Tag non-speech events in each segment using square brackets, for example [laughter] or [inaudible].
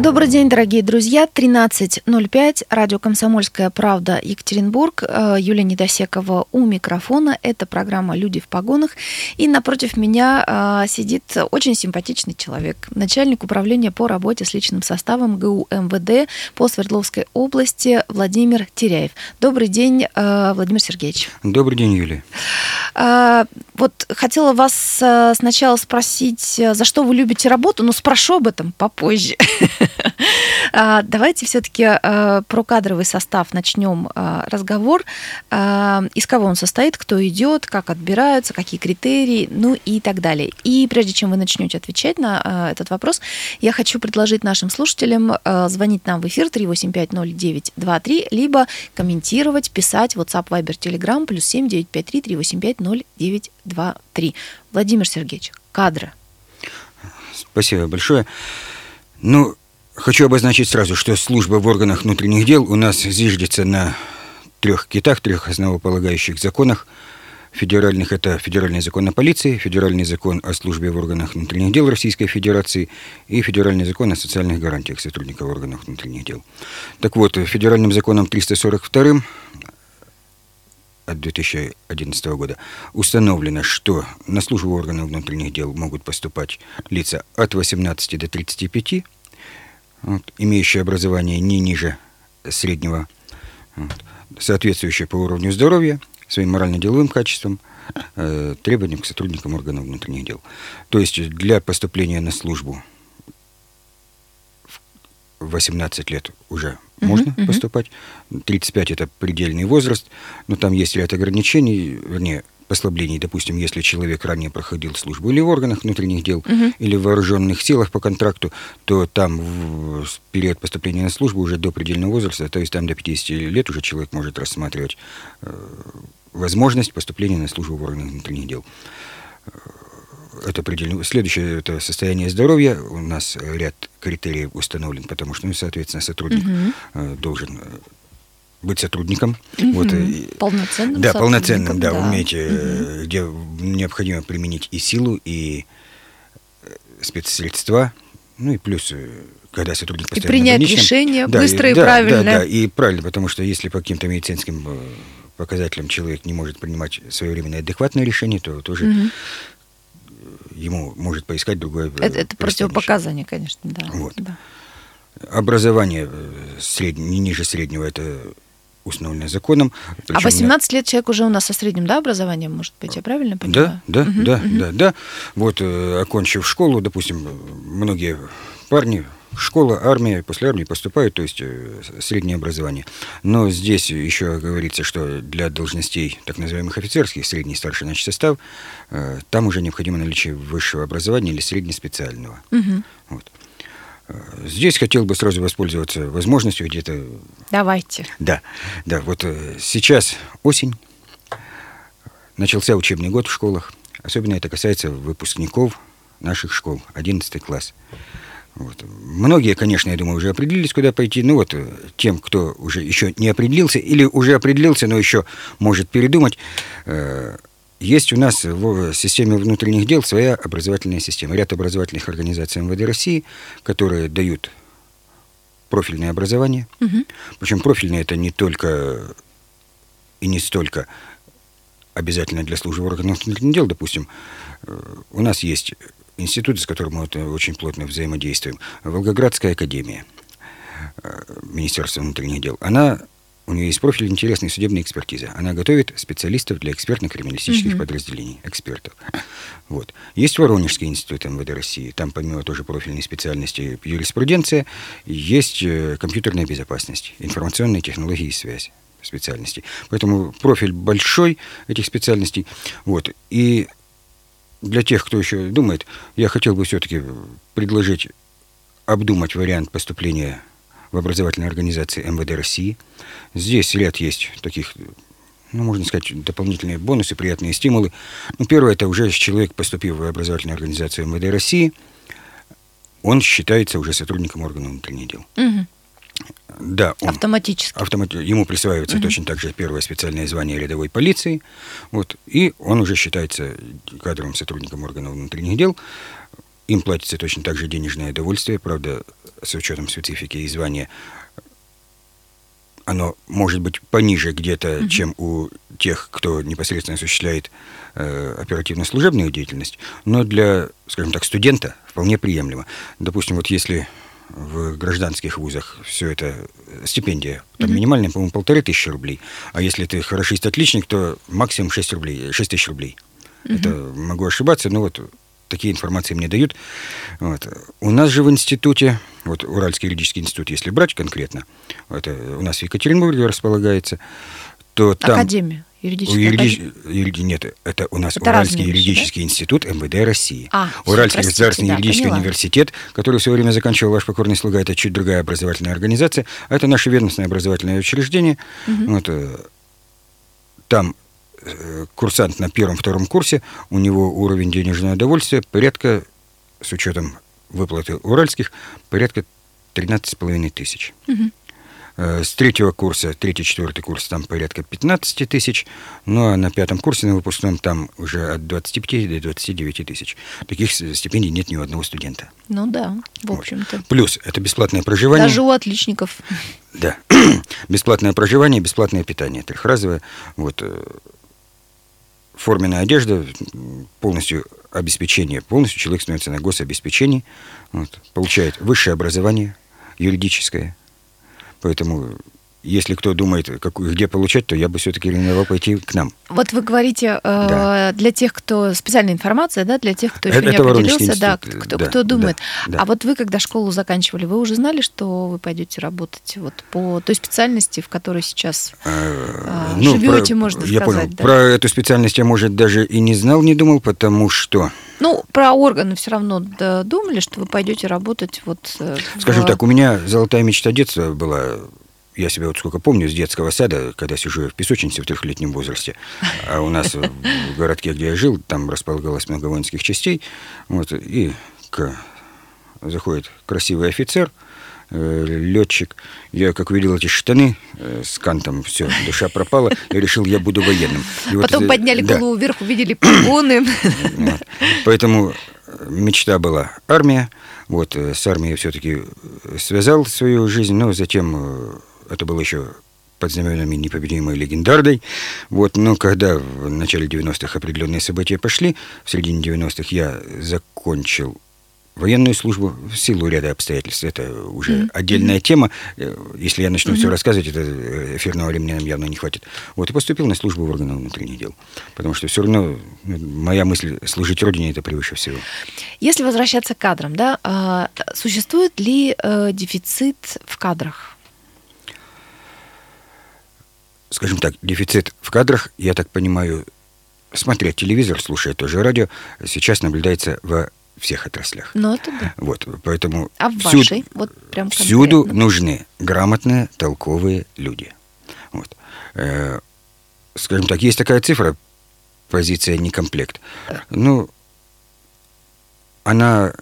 Добрый день, дорогие друзья. 13.05. Радио «Комсомольская правда» Екатеринбург. Э, Юлия Недосекова у микрофона. Это программа «Люди в погонах». И напротив меня э, сидит очень симпатичный человек. Начальник управления по работе с личным составом ГУ МВД по Свердловской области Владимир Теряев. Добрый день, э, Владимир Сергеевич. Добрый день, Юлия. Вот хотела вас сначала спросить, за что вы любите работу, но спрошу об этом попозже. [laughs] [laughs] А, давайте все-таки а, про кадровый состав начнем а, разговор. Из кого он состоит, кто идет, как отбираются, какие критерии, ну и так далее. И прежде чем вы начнете отвечать на этот вопрос, я хочу предложить нашим слушателям звонить нам в эфир 3850923, либо комментировать, писать WhatsApp, Viber, Telegram, плюс 7953 385 0923. Владимир Сергеевич, кадры. Спасибо большое. Ну, Хочу обозначить сразу, что служба в органах внутренних дел у нас зиждется на трех китах, трех основополагающих законах. Федеральных – это Федеральный закон о полиции, Федеральный закон о службе в органах внутренних дел Российской Федерации и Федеральный закон о социальных гарантиях сотрудников органов внутренних дел. Так вот, Федеральным законом 342 от 2011 года установлено, что на службу органов внутренних дел могут поступать лица от 18 до 35 вот, имеющие образование не ниже среднего, вот, соответствующее по уровню здоровья, своим морально-деловым качествам, э, требованиям к сотрудникам органов внутренних дел. То есть для поступления на службу в 18 лет уже можно uh-huh. поступать, 35 это предельный возраст, но там есть ряд ограничений, вернее, послаблений, допустим, если человек ранее проходил службу или в органах внутренних дел, угу. или в вооруженных силах по контракту, то там в период поступления на службу уже до предельного возраста, то есть там до 50 лет уже человек может рассматривать э, возможность поступления на службу в органах внутренних дел. Э, это предельно. Следующее это состояние здоровья. У нас ряд критериев установлен, потому что, ну, соответственно, сотрудник угу. должен быть сотрудником. Угу. Вот, полноценным Да, полноценным, да, да. уметь, угу. где необходимо применить и силу, и э, спецсредства, ну и плюс э, когда сотрудник постоянно И принять решение да, быстро и, и да, правильно. Да, да, и правильно, потому что если по каким-то медицинским показателям человек не может принимать своевременное адекватное решение, то тоже угу. ему может поискать другое. Это, это противопоказание, конечно, да. Вот. да. Образование сред... не ниже среднего это установленное законом. Причем а 18 лет человек уже у нас со средним да, образованием, может быть, я правильно понимаю? Да, да, угу, да, угу. да, да. Вот, э, окончив школу, допустим, многие парни, школа, армия, после армии поступают, то есть э, среднее образование. Но здесь еще говорится, что для должностей так называемых офицерских, средний старший значит, состав, э, там уже необходимо наличие высшего образования или среднеспециального. Угу. Вот. Здесь хотел бы сразу воспользоваться возможностью где-то... Давайте. Да, да, вот э, сейчас осень, начался учебный год в школах. Особенно это касается выпускников наших школ, 11 класс. Вот. Многие, конечно, я думаю, уже определились, куда пойти. Ну вот, э, тем, кто уже еще не определился или уже определился, но еще может передумать, э, есть у нас в системе внутренних дел своя образовательная система. Ряд образовательных организаций МВД России, которые дают профильное образование. Угу. Причем профильное это не только и не столько обязательно для службы органов внутренних дел, допустим, э, у нас есть институты, с которыми мы очень плотно взаимодействуем. Волгоградская академия э, Министерства внутренних дел. Она у нее есть профиль интересной судебной экспертизы. Она готовит специалистов для экспертно-криминалистических угу. подразделений, экспертов. [clears throat] Вот. Есть Воронежский институт МВД России. Там помимо тоже профильной специальности юриспруденция, есть э, компьютерная безопасность, информационные технологии и связь специальностей. Поэтому профиль большой этих специальностей. Вот. И для тех, кто еще думает, я хотел бы все-таки предложить обдумать вариант поступления в образовательной организации МВД России. Здесь ряд есть таких ну, можно сказать, дополнительные бонусы, приятные стимулы. Ну, первое, это уже человек, поступив в образовательную организацию МВД России, он считается уже сотрудником органов внутренних дел. Угу. Да, он Автоматически. автомат... ему присваивается Мгм. точно так же первое специальное звание рядовой полиции, вот, и он уже считается кадровым сотрудником органов внутренних дел. Им платится точно так же денежное удовольствие, правда, с учетом специфики и звания оно может быть пониже где-то, Мгм. чем у тех, кто непосредственно осуществляет э, оперативно-служебную деятельность, но для, скажем так, студента вполне приемлемо. Допустим, вот если в гражданских вузах все это э, стипендия, там Мгм. минимальная, по-моему, полторы тысячи рублей, а если ты хорошист-отличник, то максимум 6 рублей, 6 тысяч рублей. Это могу ошибаться, но вот такие информации мне дают. Вот. У нас же в институте, вот Уральский юридический институт, если брать конкретно, это у нас в Екатеринбурге располагается, то там... Академия. У Юридическая юриди- Нет, это у нас Это Уральский юридический институт МВД России. А, Уральский простите, государственный да, юридический поняла. университет, который в свое время заканчивал ваш покорный слуга, это чуть другая образовательная организация, а это наше ведомственное образовательное учреждение. Мгм. Вот, э, там э, курсант на первом-втором курсе, у него уровень денежного удовольствия порядка, с учетом выплаты уральских, порядка 13,5 тысяч. Э, С третьего курса, третий, четвертый курс, там порядка 15 тысяч, ну а на пятом курсе, на выпускном, там уже от 25 до 29 тысяч. Таких стипендий нет ни у одного студента. Ну да, в Вот. общем-то. Плюс это бесплатное проживание. Даже у отличников. Да. [clears throat] бесплатное проживание, бесплатное питание. Трехразовое. Вот. Форменная одежда, полностью обеспечение. Полностью человек становится на гособеспечении. Вот. Получает высшее образование, юридическое. Поэтому, если кто думает, какую, где получать, то я бы все-таки рекомендовал пойти к нам. Вот вы говорите, э, Да. для тех, кто... Специальная информация, да, для тех, кто еще Это- не это определился, да, кто, да, кто думает. да, да. А вот вы, когда школу заканчивали, вы уже знали, что вы пойдете работать вот по той специальности, в которой сейчас А, А, живете, можно я сказать, понял. да. Про эту специальность я, может, даже и не знал, не думал, потому что Ну, про органы все равно думали, что вы пойдете работать вот... э, Скажем в- так, у меня золотая мечта детства была, я себя вот сколько помню, с детского сада, когда сижу в песочнице в трехлетнем возрасте, а у нас в городке, где я жил, там располагалось много воинских частей, вот, и к- заходит красивый офицер, летчик. Я, как увидел эти штаны э, с кантом, все, душа пропала, я решил, я буду военным. И вот, Потом э, подняли да. голову вверх, увидели погоны. Вот. Поэтому э, мечта была армия. Вот э, с армией все-таки связал свою жизнь, но затем э, это было еще под знаменами непобедимой легендарной. Вот, но когда в начале 90-х определенные события пошли, в середине 90-х я закончил военную службу в силу ряда обстоятельств. Это уже Мгм. отдельная тема. Э, Если я начну все Мгм. рассказывать, это э, эфирного времени нам явно не хватит. Вот, и поступил на службу в органы внутренних дел. Потому что все равно ну, моя мысль служить Родине это превыше всего. Если возвращаться к кадрам, да, а, существует ли э, дефицит в кадрах? Скажем так, дефицит в кадрах, я так понимаю, смотря телевизор, слушая тоже радио, сейчас наблюдается во всех отраслях. Ну, это да. Вот, поэтому А в всюду- вашей? Вот прям Всюду нужны грамотные, толковые люди. Вот. Э, скажем так, есть такая цифра, позиция некомплект. Ну, она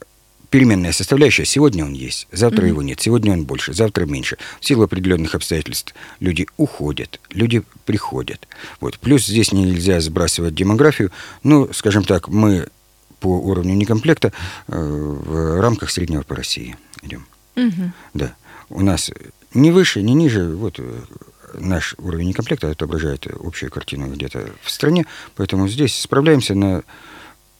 переменная составляющая. Сегодня он есть, завтра Мгм. его нет, сегодня он больше, завтра меньше. В силу определенных обстоятельств люди уходят, люди приходят. Вот. Плюс здесь нельзя сбрасывать демографию. Ну, скажем так, мы по уровню некомплекта э, в рамках среднего по России идем. Мгм. Да. У нас не выше, не ниже. Вот э, наш уровень некомплекта отображает общую картину где-то в стране. Поэтому здесь справляемся на...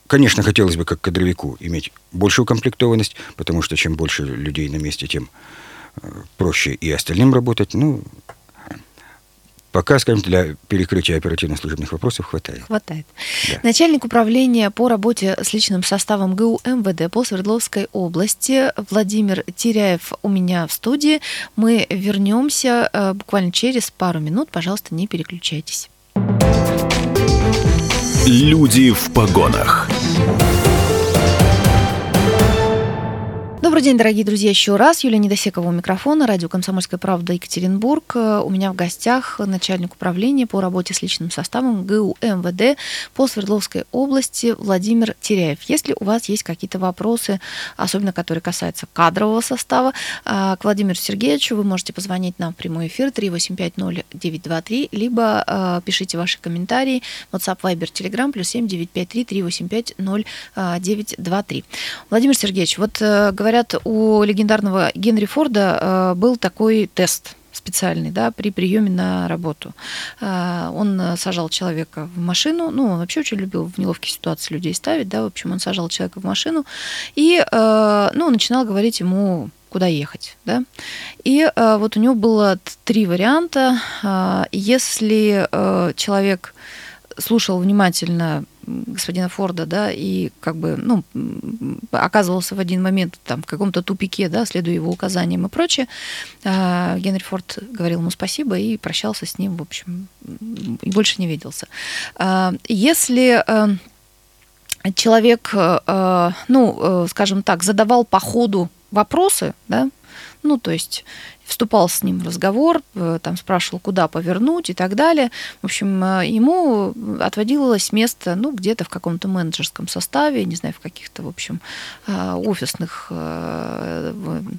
Конечно, хотелось бы, как кадровику, иметь большую укомплектованность, потому что чем больше людей на месте, тем э, проще и остальным работать. Ну, пока, скажем, для перекрытия оперативно-служебных вопросов хватает. Хватает. Да. Начальник управления по работе с личным составом ГУ МВД по Свердловской области Владимир Теряев у меня в студии. Мы вернемся э, буквально через пару минут. Пожалуйста, не переключайтесь. Добрый день, дорогие друзья, еще раз. Юлия Недосекова у микрофона, радио «Комсомольская правда» Екатеринбург. У меня в гостях начальник управления по работе с личным составом ГУ МВД по Свердловской области Владимир Теряев. Если у вас есть какие-то вопросы, особенно которые касаются кадрового состава, а, к Владимиру Сергеевичу вы можете позвонить нам в прямой эфир 3850923, либо а, пишите ваши комментарии WhatsApp, Viber, Telegram, плюс 7953 385 0923. Владимир Сергеевич, вот э, говорят, у легендарного Генри Форда э, был такой тест специальный, да, при приеме на работу. Э, он сажал человека в машину, ну, он вообще очень любил в неловкие ситуации людей ставить, да, в общем, он сажал человека в машину и, ну, начинал говорить ему, куда ехать, да. И вот у него было три варианта. Если человек слушал внимательно господина Форда, да, и как бы, ну, оказывался в один момент там в каком-то тупике, да, следуя его указаниям и прочее, а, Генри Форд говорил ему спасибо и прощался с ним, в общем, и больше не виделся. А, если э, человек, э, ну, э, скажем так, задавал по ходу вопросы, да, ну, то есть вступал с ним в разговор, э, там спрашивал, куда повернуть и так далее. В общем, э, ему отводилось место, ну, где-то в каком-то менеджерском составе, не знаю, в каких-то, в общем, э, офисных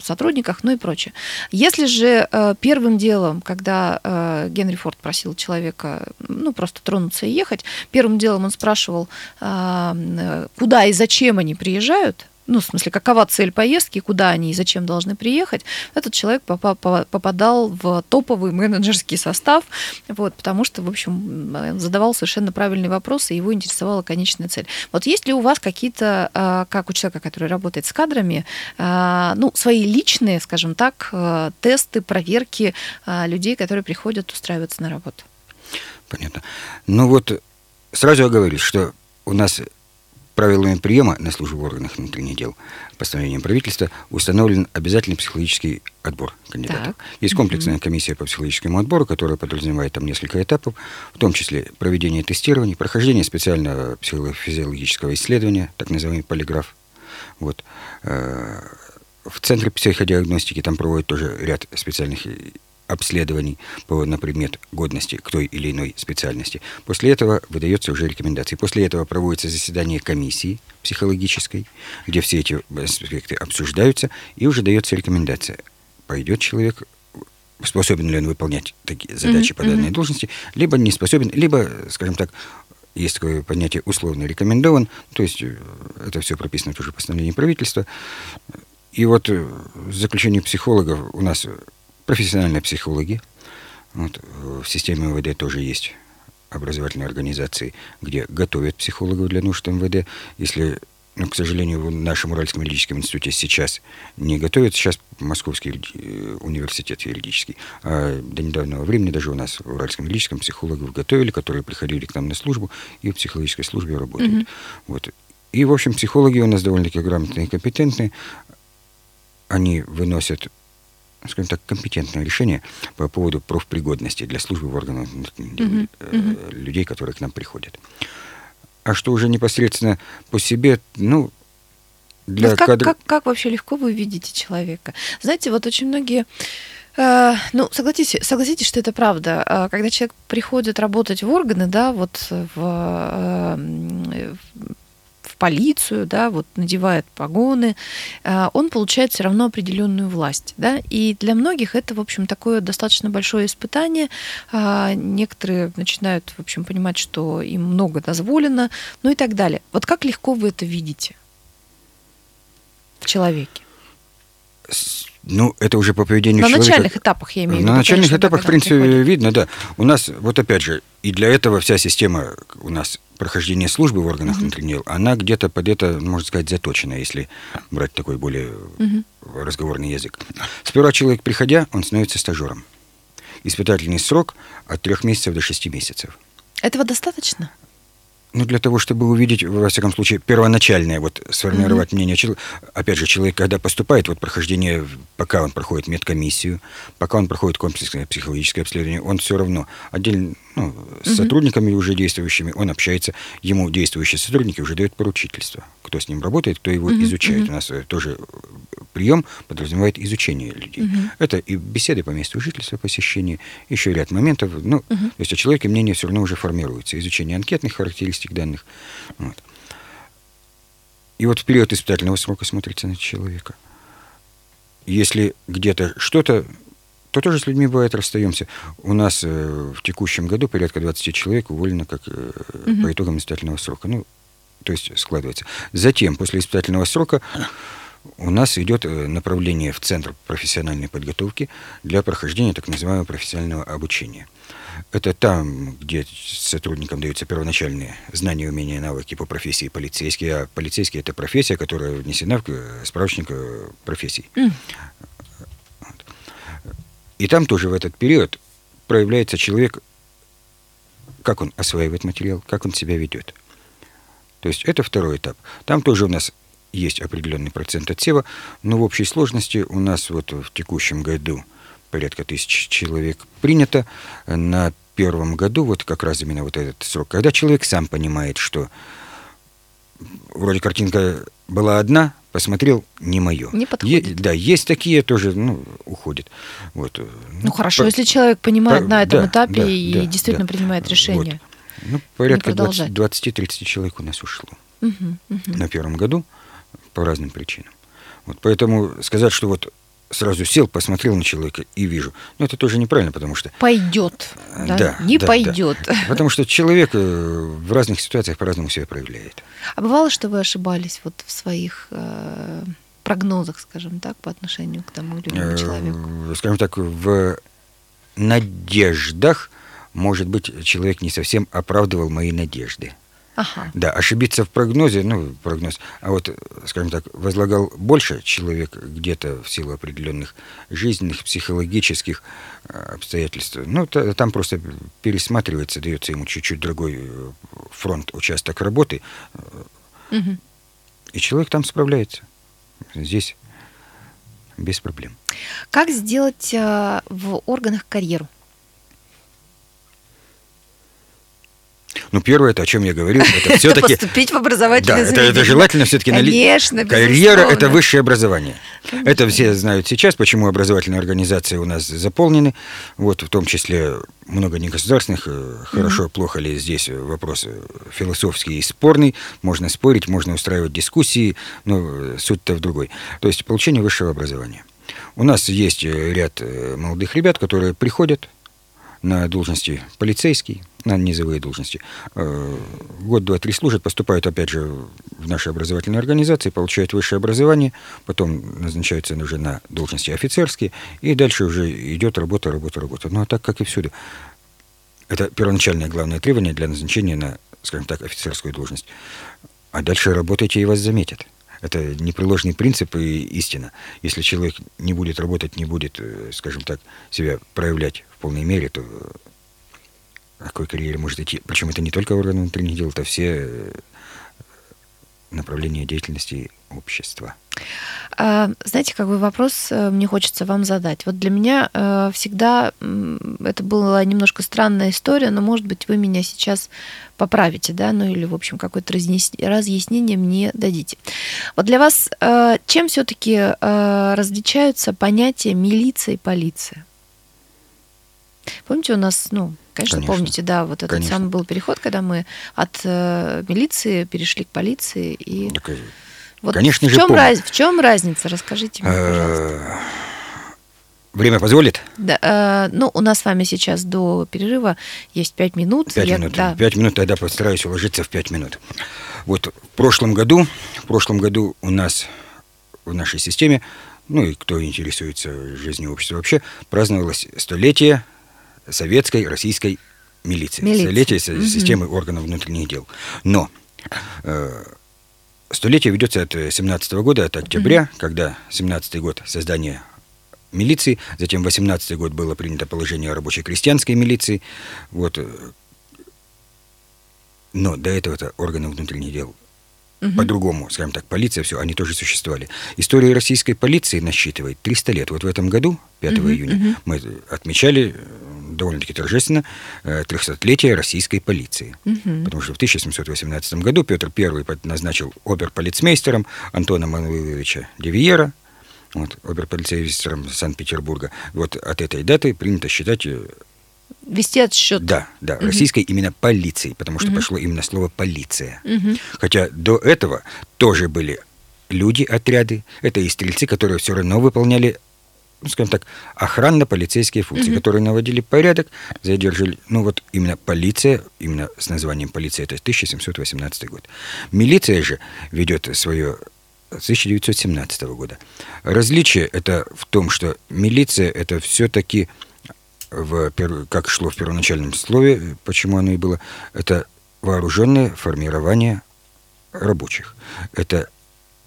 сотрудниках, ну и прочее. Если же первым делом, когда Генри Форд просил человека, ну, просто тронуться и ехать, первым делом он спрашивал, куда и зачем они приезжают, ну, в смысле, какова цель поездки, куда они и зачем должны приехать, этот человек попадал в топовый менеджерский состав, вот, потому что, в общем, задавал совершенно правильные вопросы, и его интересовала конечная цель. Вот есть ли у вас какие-то, а, как у человека, который работает с кадрами, а, ну, свои личные, скажем так, а, тесты, проверки людей, которые приходят устраиваться на работу? Понятно. Ну вот сразу я говорю, что у нас правилами приема на службу в органах внутренних дел постановлением правительства установлен обязательный психологический отбор кандидатов. Так. Есть комплексная комиссия по психологическому отбору, которая подразумевает там несколько этапов, в том числе проведение тестирований, прохождение специального психофизиологического исследования, так называемый полиграф. Вот. Э, в Центре психодиагностики там проводят тоже ряд специальных обследований по, на предмет годности к той или иной специальности. После этого выдается уже рекомендации. После этого проводится заседание комиссии психологической, где все эти аспекты обсуждаются, и уже дается рекомендация. Пойдет человек способен ли он выполнять такие задачи mm-hmm. по данной должности, либо не способен, либо, скажем так, есть такое понятие условно рекомендован, то есть э, это все прописано тоже в постановлении правительства. И вот э, в заключении психологов у нас профессиональные психологи. Вот, в системе МВД тоже есть образовательные организации, где готовят психологов для нужд МВД. Если, ну, к сожалению, в нашем Уральском юридическом институте сейчас не готовят, сейчас Московский э, университет юридический, а до недавнего времени даже у нас в Уральском юридическом психологов готовили, которые приходили к нам на службу и в психологической службе работают. Mm-hmm. Вот. И, в общем, психологи у нас довольно-таки грамотные и компетентные. Они выносят скажем так, компетентное решение по поводу профпригодности для службы в органах mm-hmm. Mm-hmm. людей, которые к нам приходят. А что уже непосредственно по себе, ну, для вот как, кадр... как, как вообще легко вы видите человека? Знаете, вот очень многие э, ну, согласитесь, согласитесь, что это правда. Э, когда человек приходит работать в органы, да, вот в, э, полицию, да, вот надевает погоны, а, он получает все равно определенную власть, да, и для многих это, в общем, такое достаточно большое испытание. А, некоторые начинают, в общем, понимать, что им много дозволено, ну и так далее. Вот как легко вы это видите в человеке? Ну, это уже по поведению на человека. На начальных этапах, я имею в виду. На начальных конечно, этапах, в принципе, приходит. видно, да. У нас, вот опять же, и для этого вся система у нас прохождения службы в органах mm-hmm. внутренних дел, она где-то под это, можно сказать, заточена, если брать такой более mm-hmm. разговорный язык. Сперва человек, приходя, он становится стажером. Испытательный срок от трех месяцев до шести месяцев. Этого достаточно? Ну, для того, чтобы увидеть, во всяком случае, первоначальное, вот сформировать mm-hmm. мнение человека. Опять же, человек, когда поступает, вот прохождение, пока он проходит медкомиссию, пока он проходит комплексное психологическое обследование, он все равно отдельно, ну, с сотрудниками уже действующими, он общается, ему действующие сотрудники уже дают поручительство. Кто с ним работает, кто его изучает. У нас э, тоже прием подразумевает изучение людей. Это и беседы по месту жительства, посещение, еще ряд моментов. Ну, то есть о человеке мнение все равно уже формируется. Изучение анкетных характеристик данных. Вот. И вот в период испытательного срока смотрится на человека. Если где-то что-то то тоже с людьми бывает расстаемся. У нас э, в текущем году порядка 20 человек уволено как э, угу. по итогам испытательного срока. Ну, то есть складывается. Затем, после испытательного срока, у нас идет э, направление в Центр профессиональной подготовки для прохождения так называемого профессионального обучения. Это там, где сотрудникам даются первоначальные знания, умения, навыки по профессии полицейский, а полицейский – это профессия, которая внесена в э, справочник профессий. Mm. И там тоже в этот период проявляется человек, как он осваивает материал, как он себя ведет. То есть это второй этап. Там тоже у нас есть определенный процент отсева, но в общей сложности у нас вот в текущем году порядка тысячи человек принято. На первом году вот как раз именно вот этот срок, когда человек сам понимает, что вроде картинка была одна, посмотрел, не мое. Не подходит. Е, да, есть такие тоже, ну, уходят. Вот. Ну, хорошо, по, если человек понимает по, на этом да, этапе да, и да, действительно да, принимает решение. Вот. Ну, порядка 20-30 человек у нас ушло угу, угу. на первом году по разным причинам. Вот поэтому сказать, что вот сразу сел, посмотрел на человека и вижу. Ну, это тоже неправильно, потому что... Пойдет. Да, да не да, пойдет. Да. Потому что человек э, в разных ситуациях по-разному себя проявляет. А бывало, что вы ошибались вот в своих э, прогнозах, скажем так, по отношению к тому или иному э, человеку? Скажем так, в надеждах, может быть, человек не совсем оправдывал мои надежды. Ага. Да, ошибиться в прогнозе, ну, прогноз, а вот, скажем так, возлагал больше человек где-то в силу определенных жизненных, психологических а, обстоятельств. Ну, там просто пересматривается, дается ему чуть-чуть другой э, фронт, участок работы, угу. и человек там справляется. Здесь без проблем. Как сделать э, в органах карьеру? Ну, первое, это о чем я говорил, [laughs] это все-таки... Поступить в образовательное да, это, это желательно все-таки... Конечно, Карьера – это высшее образование. Это все знают сейчас, почему образовательные организации у нас заполнены. Вот, в том числе много негосударственных. Э, хорошо, mm-hmm. плохо ли здесь вопрос э, философский и спорный. Можно спорить, можно устраивать дискуссии, но э, суть-то в другой. То есть получение высшего образования. У нас есть ряд молодых ребят, которые приходят на должности полицейский, на низовые должности. Э, год, два, три служат, поступают опять же в наши образовательные организации, получают высшее образование, потом назначаются уже на должности офицерские, и дальше уже идет работа, работа, работа. Ну а так, как и всюду. Это первоначальное главное требование для назначения на, скажем так, офицерскую должность. А дальше работайте, и вас заметят. Это непреложный принцип и истина. Если человек не будет работать, не будет, э, скажем так, себя проявлять в полной мере, то какой карьере может идти. Причем это не только органы внутренних дел, это все э, направления деятельности общества. А, знаете, какой вопрос э, мне хочется вам задать? Вот для меня э, всегда это была немножко странная история, но, может быть, вы меня сейчас поправите, да, ну или, в общем, какое-то разъяснение мне дадите. Вот для вас чем все-таки различаются понятия милиция и полиция? Помните, у нас, ну, конечно, конечно. помните, да, вот этот конечно. самый был переход, когда мы от э, милиции перешли к полиции и. Так, вот конечно в же. Чем раз, в чем разница? Расскажите мне, пожалуйста. Время позволит? Да, э, ну, у нас с вами сейчас до перерыва есть пять минут. Пять минут. Да. Пять минут, тогда постараюсь уложиться в пять минут. Вот в прошлом году, в прошлом году у нас в нашей системе, ну и кто интересуется жизнью общества вообще, праздновалось столетие советской, российской милиции. милиции. Столетие угу. системы органов внутренних дел. Но э, столетие ведется от 17 года, от октября, угу. когда 17 год создания милиции, затем 18 год было принято положение о рабочей крестьянской милиции. Вот. Э, Но до этого это органы внутренних дел Мгм. по-другому, скажем так, полиция, все, они тоже существовали. История российской полиции насчитывает 300 лет. Вот в этом году, 5 Мгм, июня, мгм. мы отмечали э, довольно-таки торжественно э, 300-летие российской полиции. Мгм. Потому что в 1718 году Петр I назначил оберполицмейстером Антона Мануиловича Девиера, вот, оберполицейстером Санкт-Петербурга. Вот от этой даты принято считать э, Вести отсчет. да, да, российской именно полицией, потому что Мгм. пошло именно слово полиция. Мгм. Хотя до этого тоже были люди, отряды, это и стрельцы, которые все равно выполняли, скажем так, охранно-полицейские функции, Мгм. которые наводили порядок, задерживали, ну вот именно полиция, именно с названием полиция, это 1718 год. Милиция же ведет свое с 1917 года. Различие это в том, что милиция это все-таки в, пер- как шло в первоначальном слове, почему оно и было, это вооруженное формирование рабочих. Это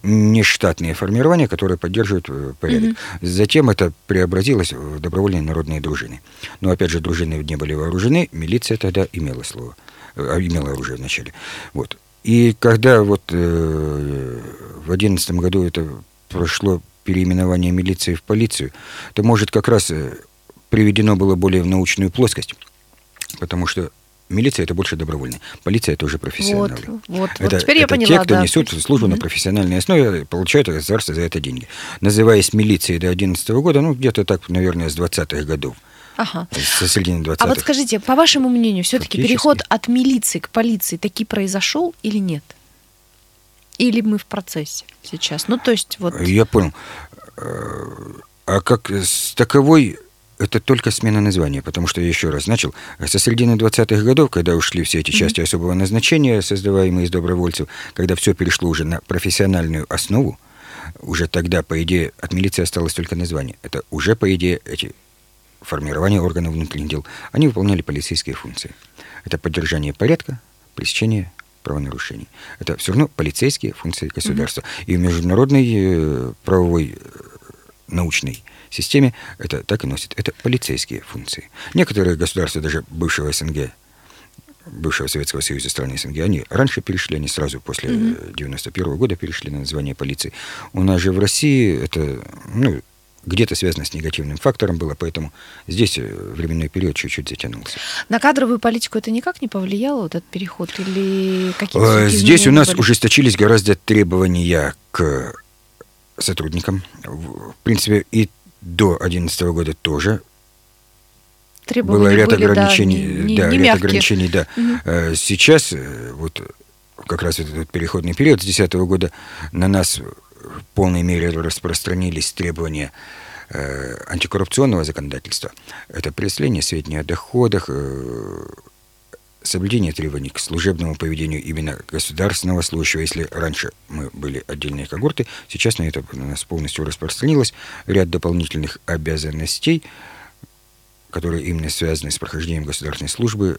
нештатные формирования, которые поддерживают э, порядок. Затем это преобразилось в добровольные народные дружины. Но опять же, дружины не были вооружены, милиция тогда имела слово, э, имела оружие вначале. Вот. И когда вот э, в одиннадцатом году это прошло переименование милиции в полицию, то, может, как раз э, приведено было более в научную плоскость, потому что милиция это больше добровольно, полиция это уже Вот, профессионалы. вот, вот Это, теперь я это поняла, те, кто да. несут службу на Мгм. профессиональной основе, получают от государства за это деньги. Называясь милицией до 2011 года, ну, где-то так, наверное, с 20-х годов, Ага. со середины 20-х. А вот скажите, по вашему мнению, все-таки переход от милиции к полиции таки произошел или нет? Или мы в процессе сейчас? Ну, то есть вот... Я понял. Э, А как с таковой это только смена названия, потому что я еще раз начал. Со середины 20-х годов, когда ушли все эти части особого назначения, создаваемые из добровольцев, когда все перешло уже на профессиональную основу, уже тогда, по идее, от милиции осталось только название. Это уже, по идее, эти формирования органов внутренних дел, они выполняли полицейские функции. Это поддержание порядка, пресечение правонарушений. Это все равно полицейские функции государства. И в международной э, правовой э, научной системе это так и носит. Это полицейские функции. Некоторые государства, даже бывшего СНГ, бывшего Советского Союза страны СНГ, они раньше перешли, они сразу после Мгм. э, 91 года перешли на название полиции. У нас же в России это, ну, где-то связано с негативным фактором было, поэтому здесь э, временной период чуть-чуть затянулся. На кадровую политику это никак не повлияло, вот этот переход? Или какие-то Э, Здесь у нас были? ужесточились гораздо требования к сотрудникам. В принципе, и до 2011 года тоже Требования было ряд были, да, ограничений. не- не- да, не ряд мягкие. ограничений, да. Э, Сейчас, э, вот как раз этот переходный период с 2010 года на нас в полной мере распространились требования э, антикоррупционного законодательства. Это преследование сведений о доходах, соблюдение требований к служебному поведению именно государственного служащего. Если раньше мы были отдельные когорты, сейчас на это на нас полностью распространилось ряд дополнительных обязанностей, которые именно связаны с прохождением государственной службы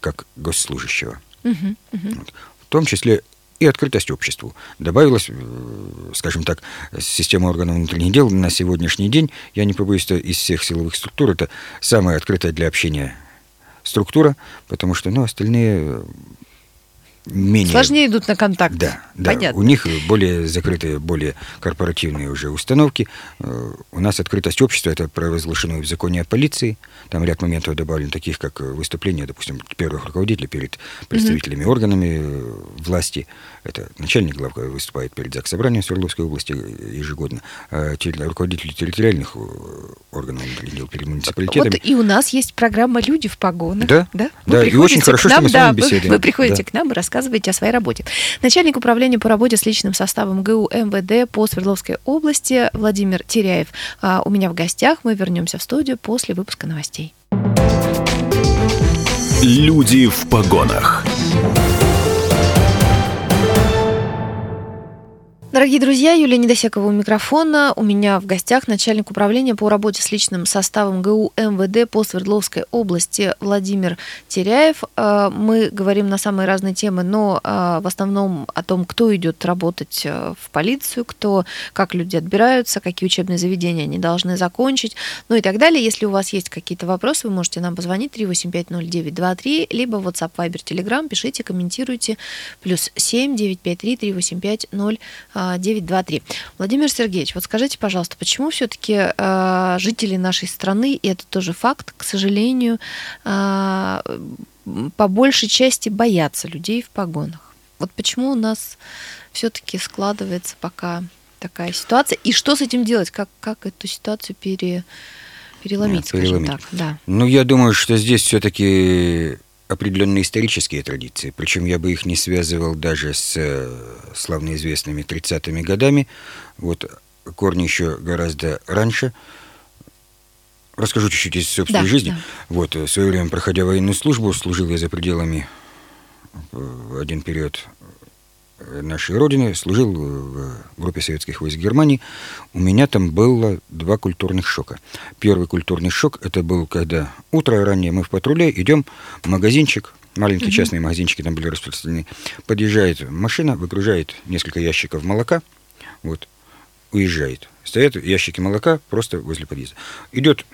как госслужащего. Мгм. Вот. В том числе и открытость обществу. Добавилась, э, скажем так, система органов внутренних дел на сегодняшний день, я не побоюсь, что из всех силовых структур это самая открытая для общения структура, потому что ну, остальные э, менее... Сложнее идут на контакт. Да, да. Понятно. У них более закрытые, более корпоративные уже установки. Э, У нас открытость общества это провозглашено в законе о полиции. Там ряд моментов добавлен, таких как выступление, допустим, первых руководителей перед представителями органами э, власти. Это начальник главка выступает перед ЗАГС собранием Свердловской области э, ежегодно. А те- руководители территориальных органов перед муниципалитетами. Вот и у нас есть программа «Люди в погонах». Да, да? да, и очень хорошо, что нам, мы с вами да, вы- беседуем. Вы приходите Да. к нам и рассказываете о своей работе. Начальник управления по работе с личным составом ГУ МВД по Свердловской области Владимир Теряев а, у меня в гостях. Мы вернемся в студию после выпуска новостей. Люди в погонах. Дорогие друзья, Юлия Недосекова у микрофона. У меня в гостях начальник управления по работе с личным составом ГУ МВД по Свердловской области Владимир Теряев. Э, мы говорим на самые разные темы, но э, в основном о том, кто идет работать э, в полицию, кто, как люди отбираются, какие учебные заведения они должны закончить, ну и так далее. Если у вас есть какие-то вопросы, вы можете нам позвонить 3850923, либо WhatsApp, Viber, Telegram, пишите, комментируйте. Плюс 7 953 385 0 923. Владимир Сергеевич, вот скажите, пожалуйста, почему все-таки э, жители нашей страны, и это тоже факт, к сожалению, э, по большей части боятся людей в погонах? Вот почему у нас все-таки складывается пока такая ситуация, и что с этим делать, как, как эту ситуацию пере, переломить, Нет, скажем переломить. так? Да. Ну, я думаю, что здесь все-таки определенные исторические традиции. Причем я бы их не связывал даже с э, славно известными 30-ми годами. Вот корни еще гораздо раньше. Расскажу чуть-чуть из собственной да, жизни. Да. Вот, в свое время, проходя военную службу, служил я за пределами в один период нашей Родины, служил в группе советских войск Германии, у меня там было два культурных шока. Первый культурный шок, это был, когда утро раннее мы в патруле идем в магазинчик, маленькие mm-hmm. частные магазинчики там были распространены, подъезжает машина, выгружает несколько ящиков молока, вот, уезжает. Стоят ящики молока просто возле подъезда. Идет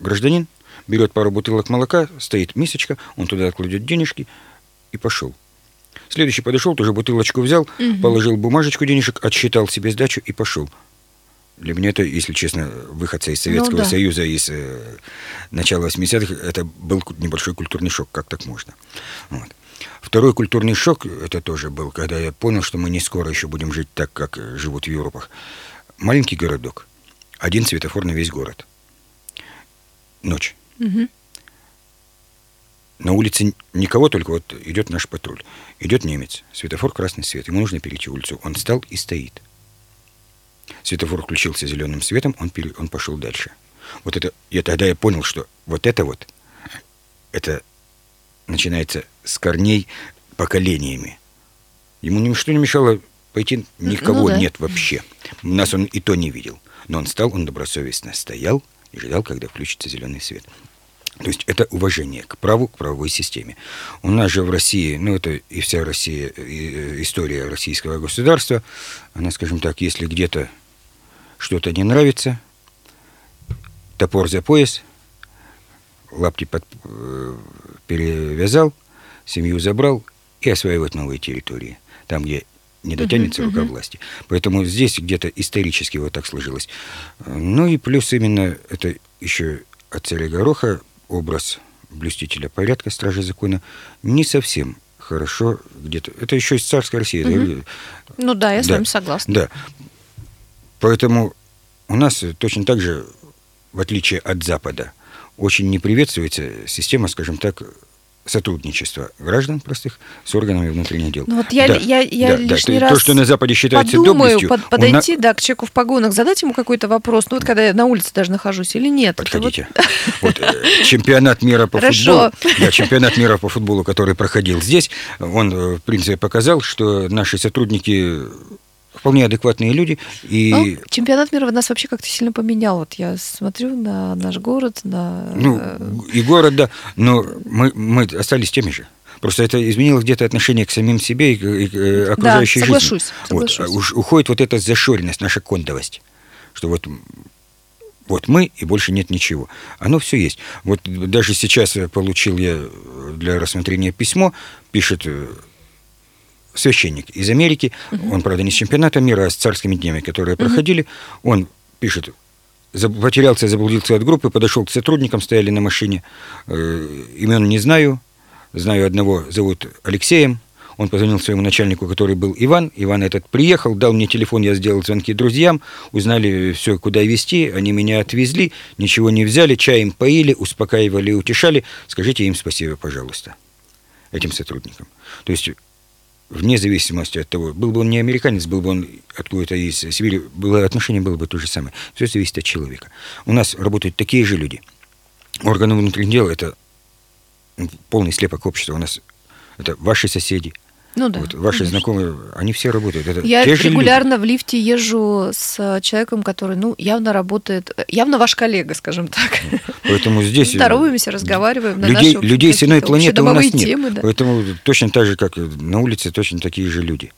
гражданин, берет пару бутылок молока, стоит мисочка, он туда кладет денежки и пошел. Следующий подошел, тоже бутылочку взял, угу. положил бумажечку денежек, отсчитал себе сдачу и пошел. Для меня это, если честно, выходца из Советского ну, да. Союза, из э, начала 80-х, это был небольшой культурный шок, как так можно. Вот. Второй культурный шок, это тоже был, когда я понял, что мы не скоро еще будем жить так, как живут в Европах. Маленький городок, один светофор на весь город. Ночь. Угу. На улице никого, только вот идет наш патруль. Идет немец, светофор красный свет, ему нужно перейти улицу. Он встал и стоит. Светофор включился зеленым светом, он, пере... он пошел дальше. Вот это, я тогда я понял, что вот это вот, это начинается с корней поколениями. Ему ничто не мешало пойти, никого ну, да. нет вообще. Нас он и то не видел. Но он стал, он добросовестно стоял и ждал, когда включится зеленый свет. То есть это уважение к праву, к правовой системе. У нас же в России, ну это и вся Россия, и э, история российского государства, она, скажем так, если где-то что-то не нравится, топор за пояс, лапти под, э, перевязал, семью забрал и осваивать новые территории. Там, где не дотянется uh-huh, рука uh-huh. власти. Поэтому здесь где-то исторически вот так сложилось. Ну и плюс именно это еще от царя Гороха образ блюстителя порядка, стража закона, не совсем хорошо где-то. Это еще из царской России. Угу. Ну да, я да, с вами согласна. Да. Поэтому у нас точно так же, в отличие от Запада, очень не приветствуется система, скажем так, сотрудничества граждан простых с органами внутренних дел. Ну, вот я, да, я, я да, лишний да. раз То, что на Западе считается подумаю, доблестью... Под, подойти, на... да, к человеку в погонах, задать ему какой-то вопрос, ну вот когда я на улице даже нахожусь или нет. Подходите. Вот, вот э, чемпионат мира по футболу, да, чемпионат мира по футболу, который проходил здесь, он, э, в принципе, показал, что наши сотрудники вполне адекватные люди. И... Ну, чемпионат мира нас вообще как-то сильно поменял. Вот я смотрю на наш город, на... Ну, э, и город, да, но мы, мы остались теми же. Просто это изменило где-то отношение к самим себе и к, и к э, окружающей да, соглашусь, жизни. Соглашусь. Вот, уж уходит вот эта зашоренность, наша кондовость, что вот вот мы и больше нет ничего. Оно все есть. Вот даже сейчас получил я для рассмотрения письмо, пишет э, священник из Америки, угу. он, правда, не с чемпионата мира, а с царскими днями, которые угу. проходили, он пишет, потерялся, заблудился от группы, подошел к сотрудникам, стояли на машине, э, имен не знаю, знаю одного, зовут Алексеем, он позвонил своему начальнику, который был Иван. Иван этот приехал, дал мне телефон, я сделал звонки друзьям, узнали все, куда везти. Они меня отвезли, ничего не взяли, чаем поили, успокаивали и утешали. Скажите им спасибо, пожалуйста, этим сотрудникам. То есть вне зависимости от того, был бы он не американец, был бы он откуда-то из Сибири, было, отношение было бы то же самое. Все зависит от человека. У нас работают такие же люди. Органы внутренних дел – это полный слепок общества. У нас это ваши соседи, Ну да. Вот ваши конечно. знакомые, они все работают. Это Я же люди. регулярно в лифте езжу с человеком, который, ну, явно работает, явно ваш коллега, скажем так. Поэтому здесь... э, Здороваемся, разговариваем на людей, наши людей с иной планеты у нас нет. темы, да. Поэтому точно так же, как на улице, точно такие же люди.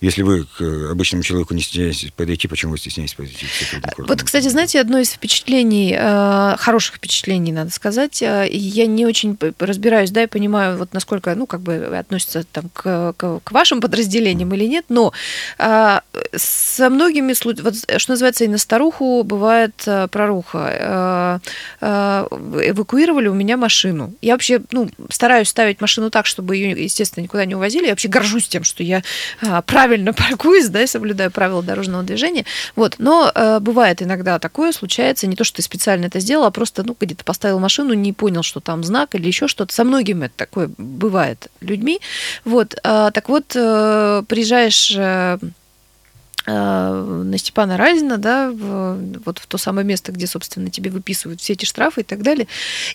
Если вы к э, обычному человеку не стесняетесь подойти, почему вы стесняетесь подойти к сотруднику? Вот, кстати, знаете, одно из впечатлений, э, хороших впечатлений, надо сказать, э, я не очень разбираюсь, да, и понимаю, вот насколько, ну, как бы относится там к, к, к вашим подразделениям или нет, но со многими, вот, что называется, и на старуху бывает проруха. Эвакуировали у меня машину. Я вообще, ну, стараюсь ставить машину так, чтобы ее, естественно, никуда не увозили. Я вообще горжусь тем, что я а, правильно паркуюсь, да, и соблюдаю правила дорожного движения. Вот. Но э, бывает иногда такое, случается, не то, что ты специально это сделал, а просто, ну, где-то поставил машину, не понял, что там знак или еще что-то. Со многими это такое бывает людьми. Вот. А, так вот, э, приезжаешь э, э, на Степана Разина, да, в, вот в то самое место, где, собственно, тебе выписывают все эти штрафы и так далее.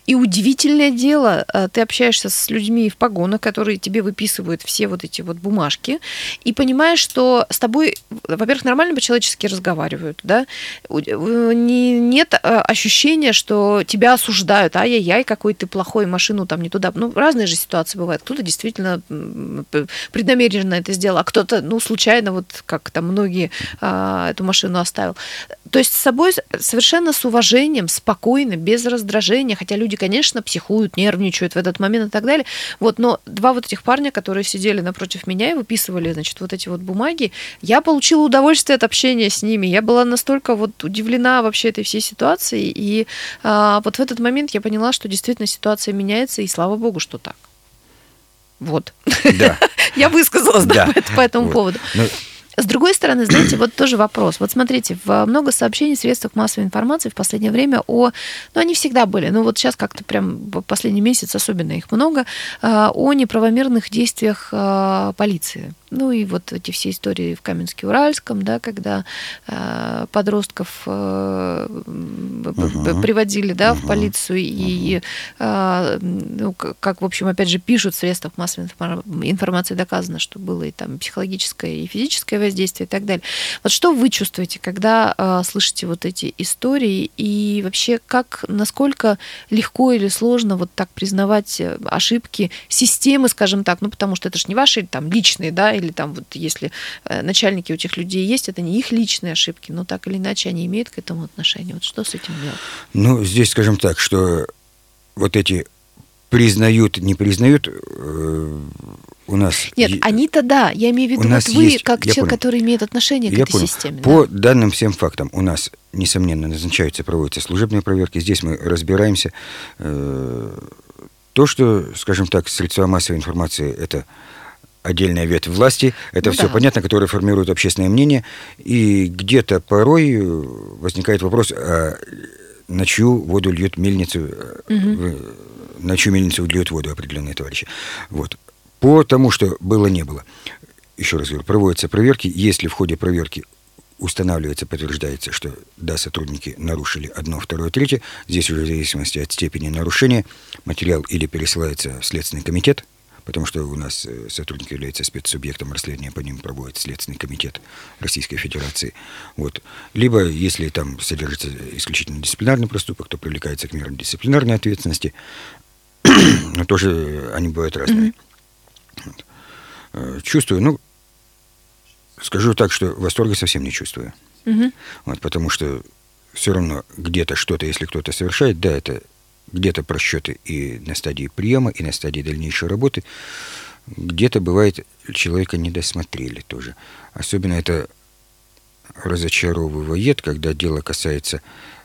И удивительное дело, э, ты общаешься с людьми в погонах, которые тебе выписывают все вот эти вот бумажки, и понимаешь, что с тобой, во-первых, нормально по-человечески разговаривают, да, э, не, нет э, ощущения, что тебя осуждают, ай-яй-яй, какой ты плохой, машину там не туда. Ну, разные же ситуации бывают. Кто-то действительно преднамеренно это сделал, а кто-то, ну, случайно, вот как там многие а, эту машину оставил. То есть с собой совершенно с уважением, спокойно, без раздражения, хотя люди, конечно, психуют, нервничают в этот момент и так далее. Вот, но два вот этих парня, которые сидели напротив меня и выписывали, значит, вот эти вот бумаги, я получила удовольствие от общения с ними. Я была настолько вот удивлена вообще этой всей ситуацией, и а, вот в этот момент я поняла, что действительно ситуация меняется, и слава богу, что так. Вот. Да. [laughs] Я высказалась да, Да. по, по этому Вот. поводу. Ну, С другой стороны, знаете, вот тоже вопрос. Вот смотрите, в много сообщений в средствах массовой информации в последнее время о... Ну, они всегда были, но вот сейчас как-то прям последний месяц особенно их много, а, о неправомерных действиях а, полиции. Ну и вот эти все истории в Каменске-Уральском, да, когда а, подростков б- Мгм. приводили, да, в Мгм. полицию и, а, ну, как, в общем, опять же, пишут в средствах массовой информа- информации, доказано, что было и там психологическое, и физическое воздействие и так далее. Вот что вы чувствуете, когда а, слышите вот эти истории, и вообще как, насколько легко или сложно вот так признавать э, ошибки системы, скажем так, ну, потому что это же не ваши там личные, да, или там вот если э, начальники у этих людей есть, это не их личные ошибки, но так или иначе они имеют к этому отношение. Вот что с этим делать? Ну, здесь скажем так, что вот эти признают, не признают, э, у нас... Нет, е- они-то да. Я имею в виду, У нас вот вы, есть- как человек, понял. который имеет отношение к Я этой понял. системе. По да. данным всем фактам у нас, несомненно, назначаются, проводятся служебные проверки. Здесь мы разбираемся. Э, То, что, скажем так, средства массовой информации – это отдельная ветвь власти, это Ну все да. понятно, которые формируют общественное мнение. И где-то порой э, возникает вопрос, а на чью воду льют мельницу, в- на чью мельницу льют воду определенные товарищи. Вот. По тому, что было, не было. Еще раз говорю, проводятся проверки. Если в ходе проверки устанавливается, подтверждается, что да, сотрудники нарушили одно, второе, третье, здесь уже в зависимости от степени нарушения материал или пересылается в Следственный комитет, потому что у нас э, сотрудник является спецсубъектом расследования, по ним проводит Следственный комитет Российской Федерации. Вот. Либо, если там содержится исключительно дисциплинарный проступок, то привлекается к мерам дисциплинарной ответственности. [clears throat] Но тоже они бывают разные. Вот. Э, Чувствую, ну, скажу так, что восторга совсем не чувствую. Мгм. Вот, потому что все равно где-то что-то, если кто-то совершает, да, это где-то просчеты и на стадии приема, и на стадии дальнейшей работы. Где-то бывает человека не досмотрели тоже. Особенно это разочаровывает, когда дело касается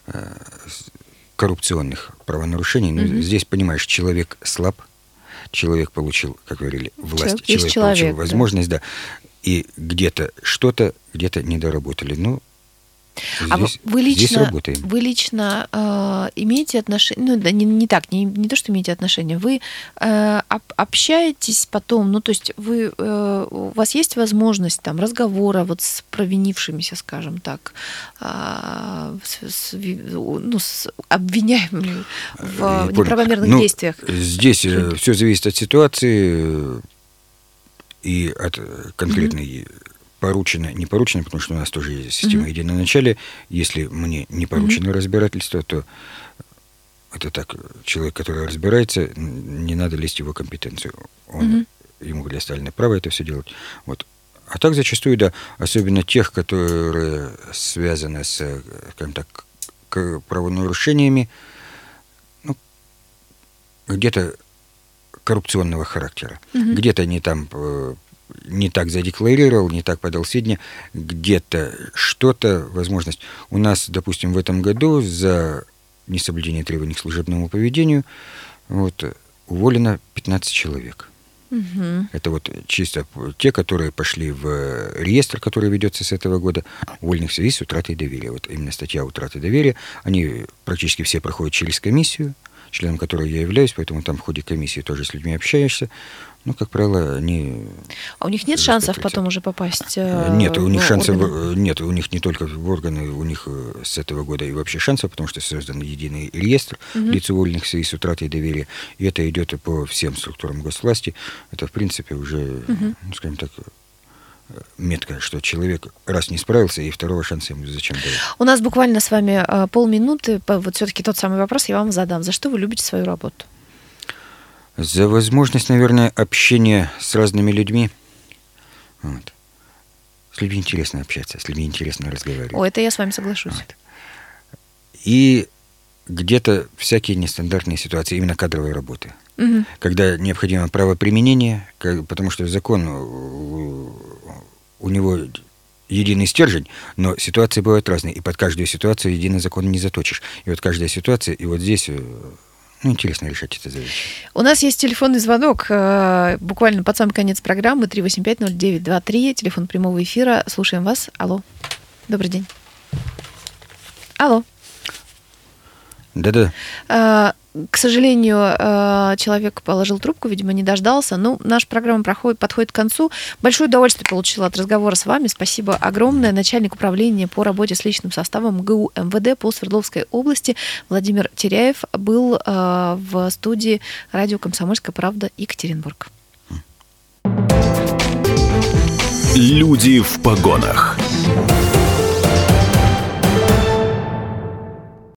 э, коррупционных правонарушений. Ну, Мгм. Здесь, понимаешь, человек слаб, человек получил, как говорили, власть, Человек человек, получил да. возможность, да. И где-то что-то, где-то не доработали. Ну, А вы- здесь, вы здесь лично, работаем. вы лично э, имеете отношение, ну да, не, не так, не, не то, что имеете отношение, вы э, об- общаетесь потом, ну то есть вы, э, у вас есть возможность там разговора вот с провинившимися, скажем так, а, с, с ну, с обвиняемыми в понял. неправомерных Ну, действиях. Здесь все зависит от ситуации. и от э, конкретной поручено, не поручено, потому что у нас тоже есть система mm-hmm. единоначалия. Если мне не поручено mm-hmm. разбирательство, то это так, человек, который разбирается, не надо лезть в его компетенцию. Он, mm-hmm. Ему предоставлено право это все делать. Вот. А так зачастую, да, особенно тех, которые связаны с, скажем так, правонарушениями, ну, где-то коррупционного характера. Mm-hmm. Где-то они там э, не так задекларировал, не так подал сведения, где-то что-то, возможность. У нас, допустим, в этом году за несоблюдение требований к служебному поведению вот, уволено 15 человек. Угу. Это вот чисто те, которые пошли в реестр, который ведется с этого года, уволенных в связи с утратой доверия. Вот именно статья утраты доверия. Они практически все проходят через комиссию, членом которой я являюсь, поэтому там в ходе комиссии тоже с людьми общаешься. Ну, как правило, они... А у них нет шансов потом уже попасть э, Нет, у них шансов... Органы? Нет, у них не только в органы, у них э, с этого года и вообще шансов, потому что создан единый реестр угу. лиц уволенных в связи с утратой доверия. И это идет по всем структурам госвласти. Это, в принципе, уже, угу. скажем так, метко, что человек раз не справился, и второго шанса ему зачем давать. У нас буквально с вами э, полминуты. Вот все-таки тот самый вопрос я вам задам. За что вы любите свою работу? За возможность, наверное, общения с разными людьми. Вот. С людьми интересно общаться, с людьми интересно разговаривать. О, это я с вами соглашусь. Вот. И где-то всякие нестандартные ситуации, именно кадровой работы. Угу. Когда необходимо правоприменение, потому что закон, у него единый стержень, но ситуации бывают разные, и под каждую ситуацию единый закон не заточишь. И вот каждая ситуация, и вот здесь э, ну, интересно решать эти задачи. У нас есть телефонный звонок, э, буквально под самый конец программы, 3850923, телефон прямого эфира. Слушаем вас. Алло. Добрый день. Алло. Да-да. К сожалению, э, человек положил трубку, видимо, не дождался. Ну, наша программа проходит, подходит к концу. Большое удовольствие получила от разговора с вами. Спасибо огромное. Начальник управления по работе с личным составом ГУ МВД по Свердловской области Владимир Теряев был э, в студии радио «Комсомольская правда» Екатеринбург. Люди в погонах.